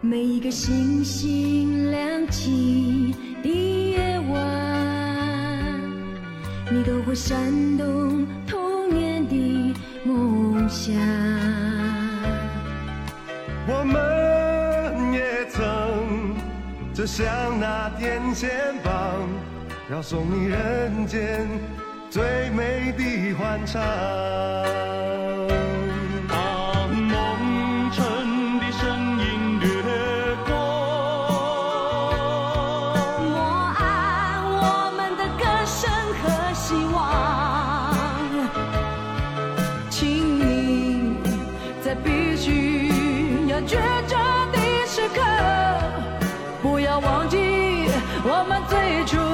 每一个星星亮起的夜晚，你都会闪动童年的梦想。我们也曾，就像那天线棒，要送你人间最美的欢畅。最初。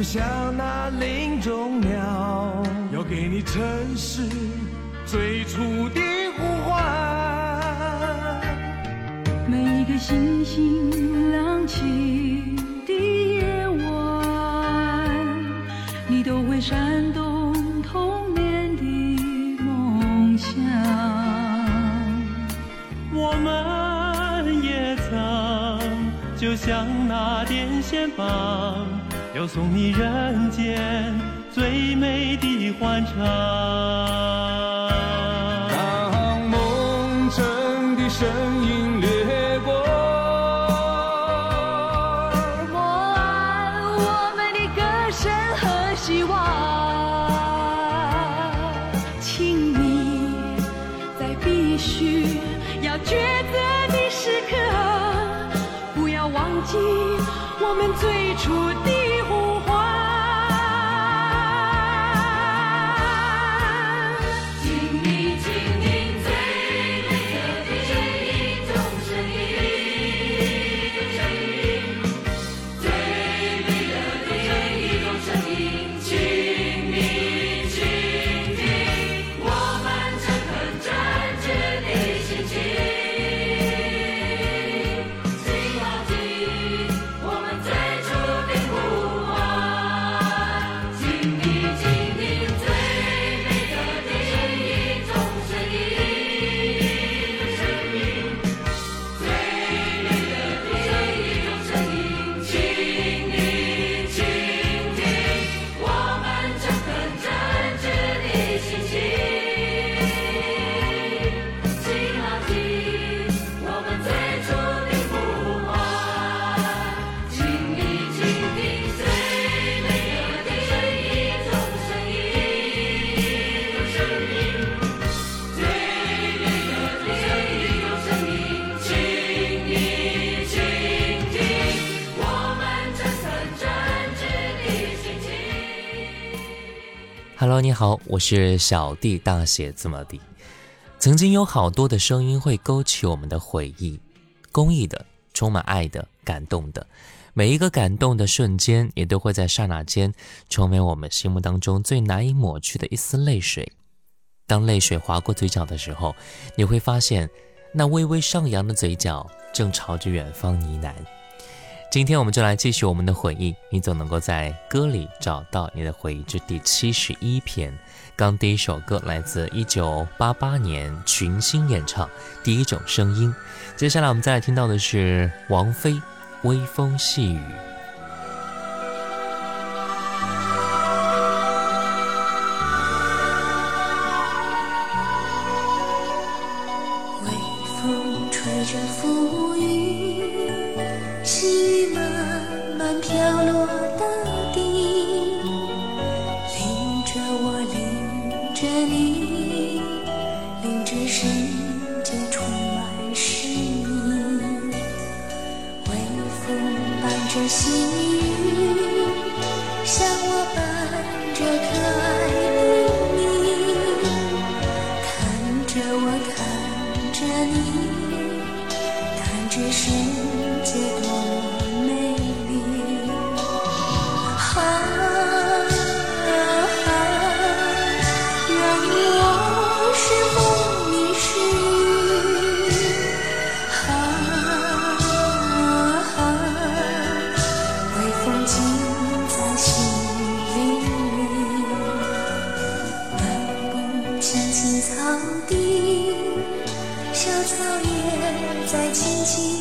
就像那林中鸟，要给你城市最初的呼唤。每一个星星亮起的夜晚，你都会闪动童年的梦想。我们也曾就像那电线棒。要送你人间最美的欢畅。Hello，你好，我是小弟大写字母弟。曾经有好多的声音会勾起我们的回忆，公益的、充满爱的、感动的，每一个感动的瞬间，也都会在刹那间成为我们心目当中最难以抹去的一丝泪水。当泪水划过嘴角的时候，你会发现那微微上扬的嘴角正朝着远方呢喃。今天我们就来继续我们的回忆，你总能够在歌里找到你的回忆。这第七十一篇，刚第一首歌来自一九八八年群星演唱《第一种声音》，接下来我们再来听到的是王菲《微风细雨》。微风吹着浮云，细。飘落。在轻轻。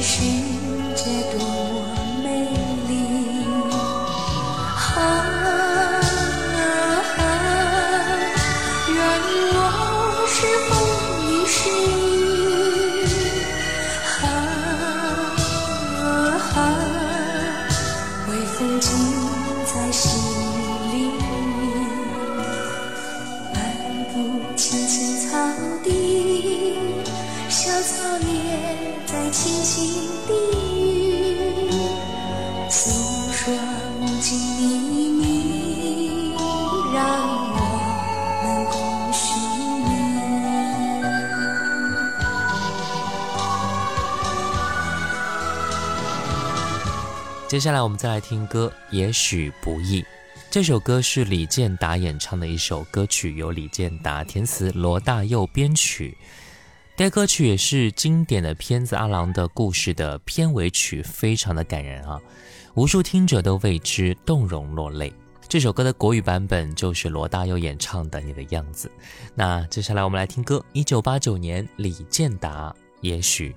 是。接下来我们再来听歌，也许不易。这首歌是李健达演唱的一首歌曲，由李健达填词，罗大佑编曲。该歌曲也是经典的片子《阿郎的故事》的片尾曲，非常的感人啊，无数听者都为之动容落泪。这首歌的国语版本就是罗大佑演唱的《你的样子》。那接下来我们来听歌，一九八九年李健达《也许》。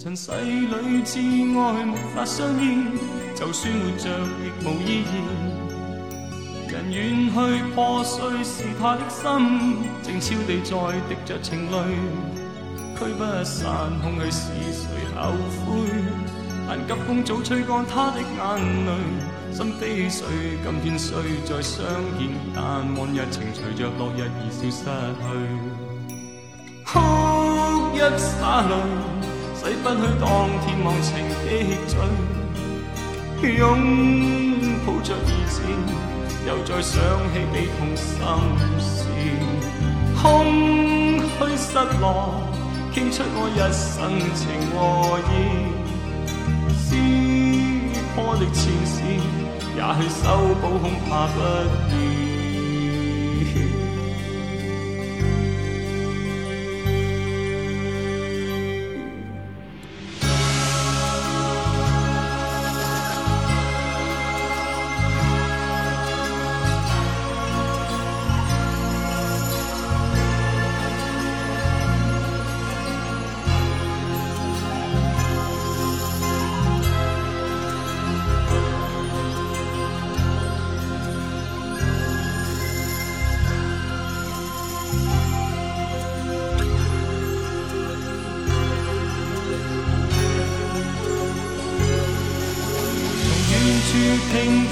尘世里挚爱没法相依，就算活着亦无意义。人远去破碎是他的心，静悄地在滴着情泪。驱不散空虚是谁后悔？但急风早吹干他的眼泪。心悲碎，今天虽再相见，但往日情随着落日已消失去，哭一洒泪。洗不去当天忘情的醉，拥抱着以前，又再想起悲痛心事，空虚失落，倾出我一生情和意，撕破的前线，也许修补恐怕不易。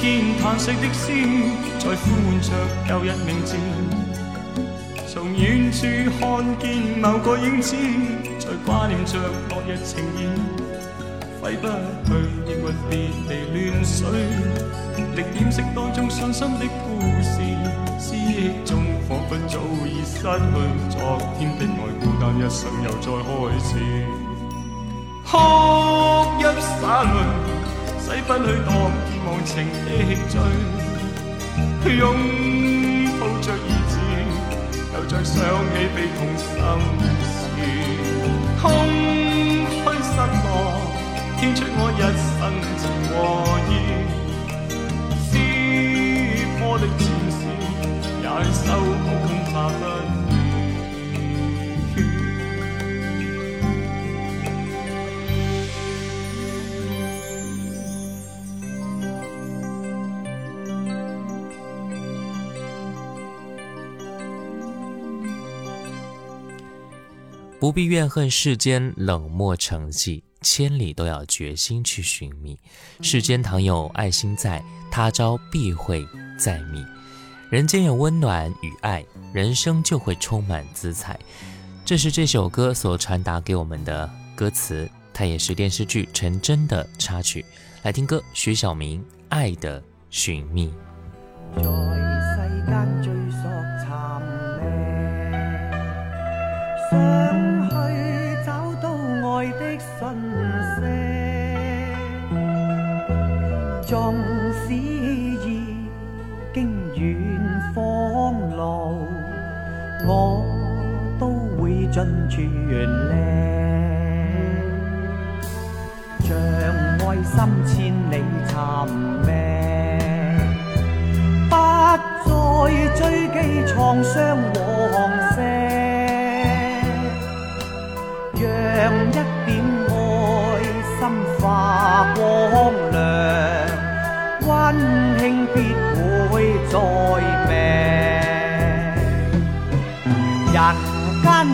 见叹息的诗，在呼唤着旧日名字。从远处看见某个影子，在挂念着落日情意。挥不去抑郁别离乱水，力掩饰当中伤心的故事。思忆中仿佛早已失去昨天的爱，孤单一生又再开始，哭一洒泪。使不去当天忘情的醉，拥抱着儿子，又再想起被痛心事，空虚失望，添出我一身情和意，撕破的战线，也收好恐怕不。不必怨恨世间冷漠成寂，千里都要决心去寻觅。世间倘有爱心在，他朝必会再觅。人间有温暖与爱，人生就会充满姿彩。这是这首歌所传达给我们的歌词，它也是电视剧《陈真》的插曲。来听歌，徐小明《爱的寻觅》。尽全力，将爱心千里。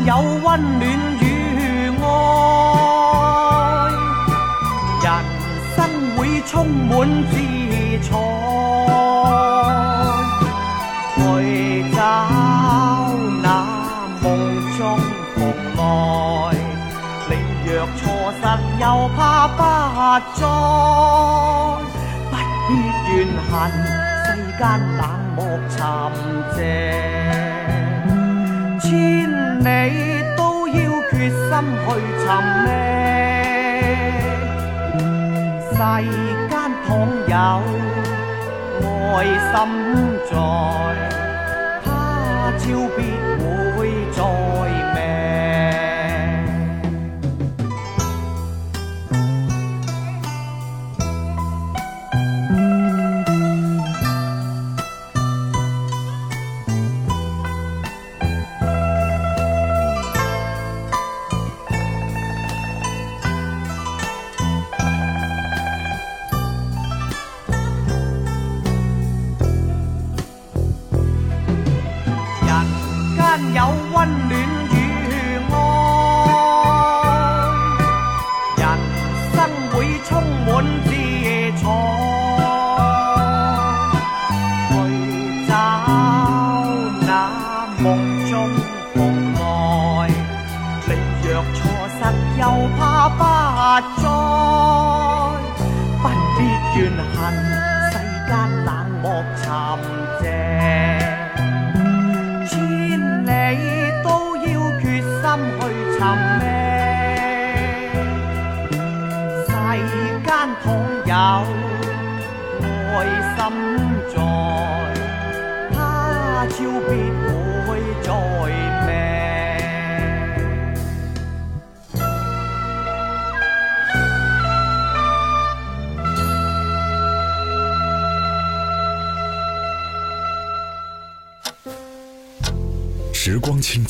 有温暖与爱，人生会充满自在，去找那梦中蓬莱，你若错失，又怕不再。不必怨恨，世间冷漠沉寂。你都要决心去寻觅，世间倘有爱心在，他朝必会再。世间冷漠沉。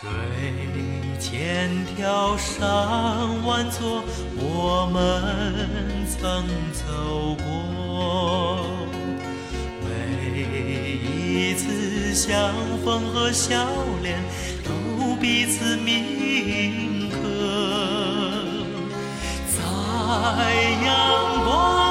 水千条，山万座，我们曾走过。每一次相逢和笑脸，都彼此铭刻。在阳光。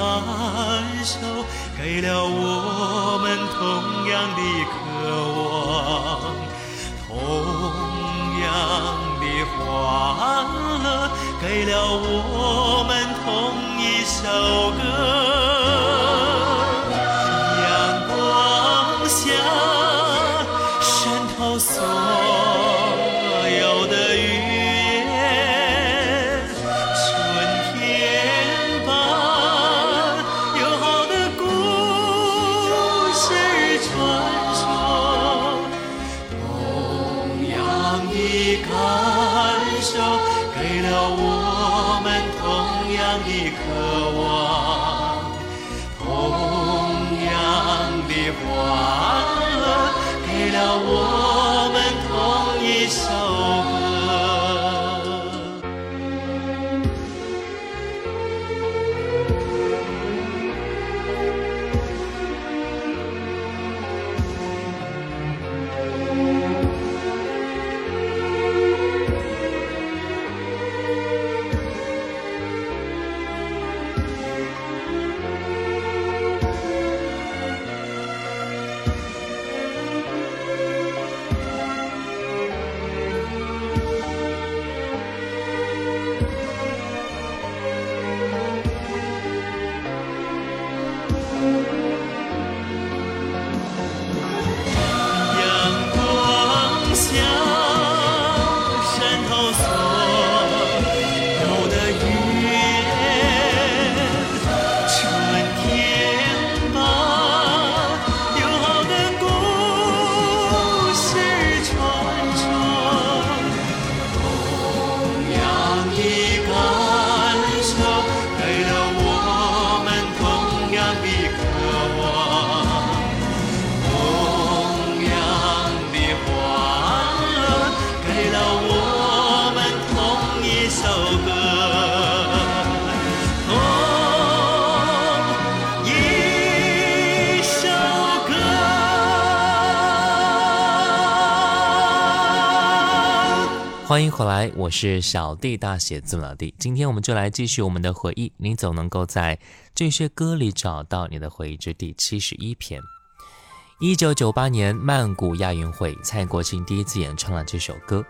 感受给了我们同样的渴望，同样的欢乐，给了我们同一首歌。欢迎回来，我是小弟大写字母老弟。今天我们就来继续我们的回忆。你总能够在这些歌里找到你的回忆之第七十一篇，一九九八年曼谷亚运会，蔡国庆第一次演唱了这首歌。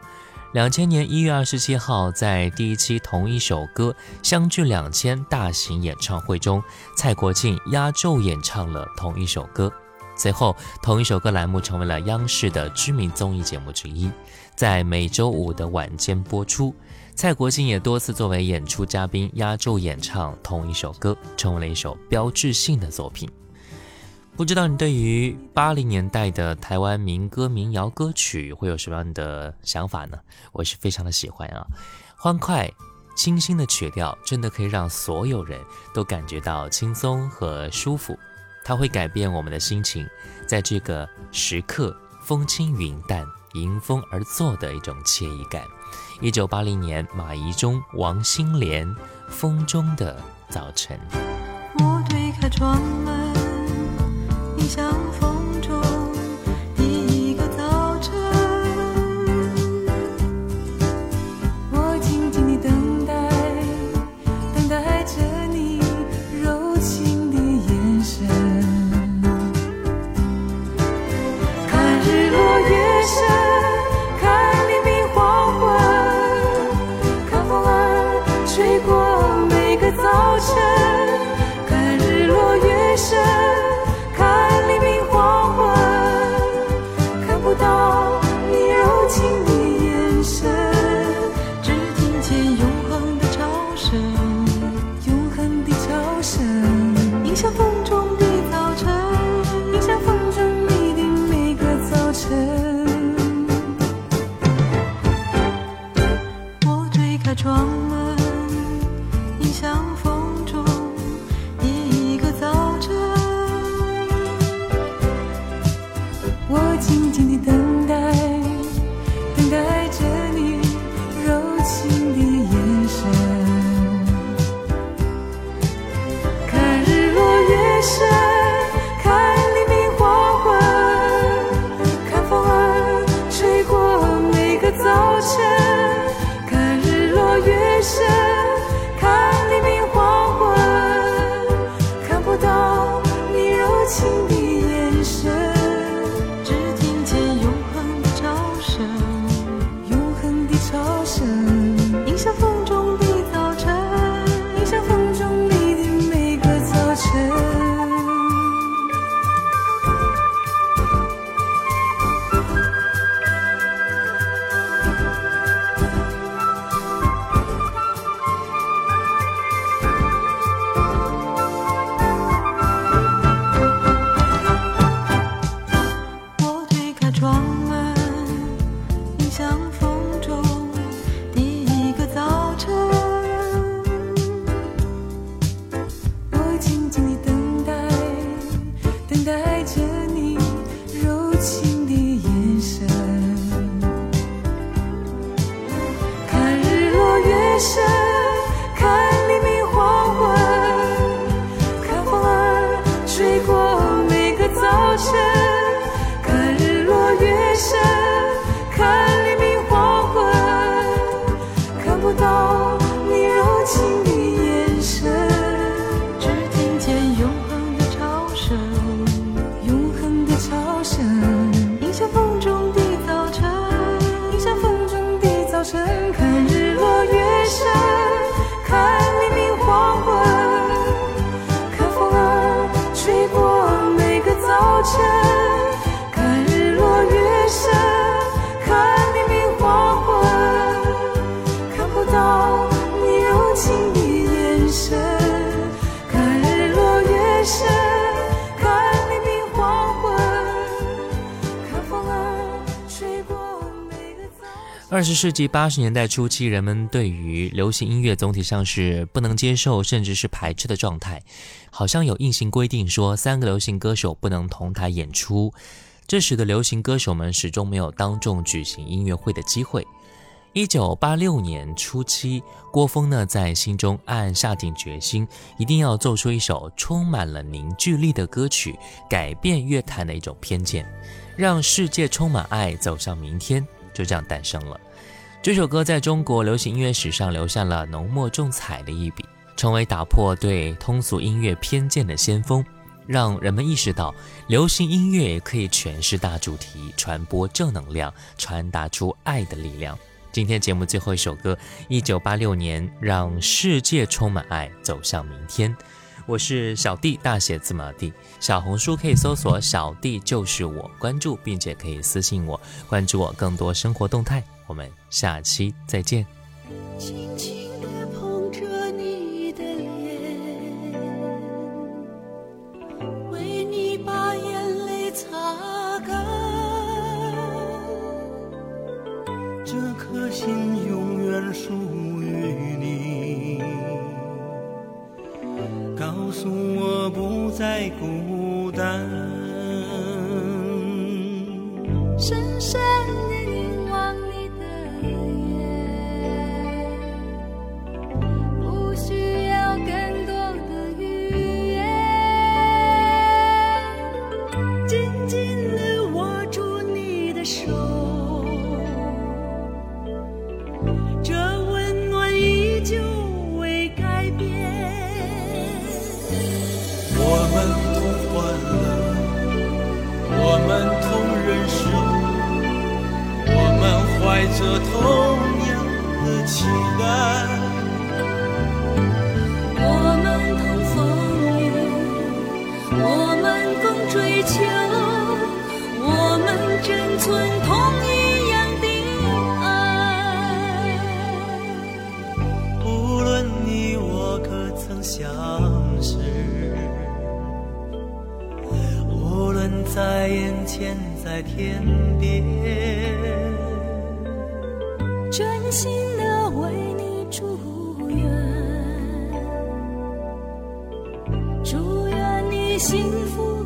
两千年一月二十七号，在第一期《同一首歌》相距两千大型演唱会中，蔡国庆压轴演唱了《同一首歌》。随后，《同一首歌》栏目成为了央视的知名综艺节目之一。在每周五的晚间播出，蔡国庆也多次作为演出嘉宾压轴演唱同一首歌，成为了一首标志性的作品。不知道你对于八零年代的台湾民歌民谣歌曲会有什么样的想法呢？我是非常的喜欢啊，欢快、清新的曲调真的可以让所有人都感觉到轻松和舒服，它会改变我们的心情，在这个时刻风轻云淡。迎风而坐的一种惬意感。一九八零年，马彝中、王心莲，《风中的早晨》。我推开窗门，你想十世纪八十年代初期，人们对于流行音乐总体上是不能接受，甚至是排斥的状态。好像有硬性规定说三个流行歌手不能同台演出，这使得流行歌手们始终没有当众举行音乐会的机会。一九八六年初期，郭峰呢在心中暗暗下定决心，一定要做出一首充满了凝聚力的歌曲，改变乐坛的一种偏见，让世界充满爱，走向明天。就这样诞生了。这首歌在中国流行音乐史上留下了浓墨重彩的一笔，成为打破对通俗音乐偏见的先锋，让人们意识到流行音乐也可以诠释大主题、传播正能量、传达出爱的力量。今天节目最后一首歌，一九八六年《让世界充满爱，走向明天》。我是小弟，大写字母弟。小红书可以搜索“小弟”，就是我，关注并且可以私信我，关注我更多生活动态。我们下期再见。太孤单。天边，真心的为你祝愿，祝愿你幸福。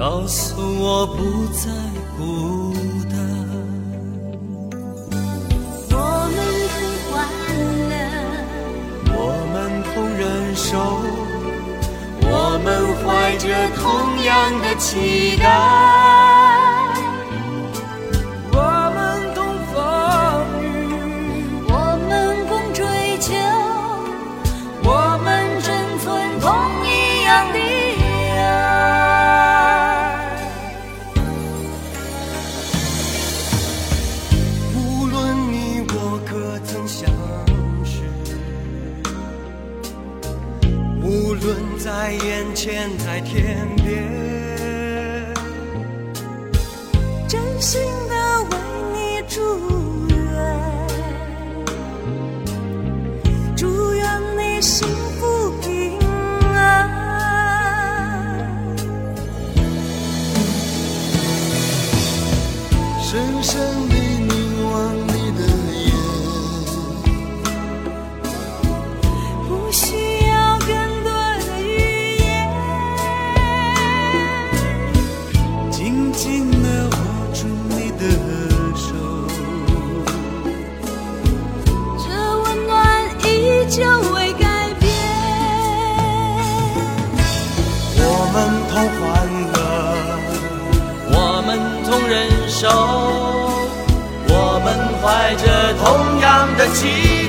告诉我不再孤单，我们同欢乐，我们同忍受，我们怀着同样的期待。远在天边，真心的为你祝愿，祝愿你幸福平安。手，我们怀着同样的待。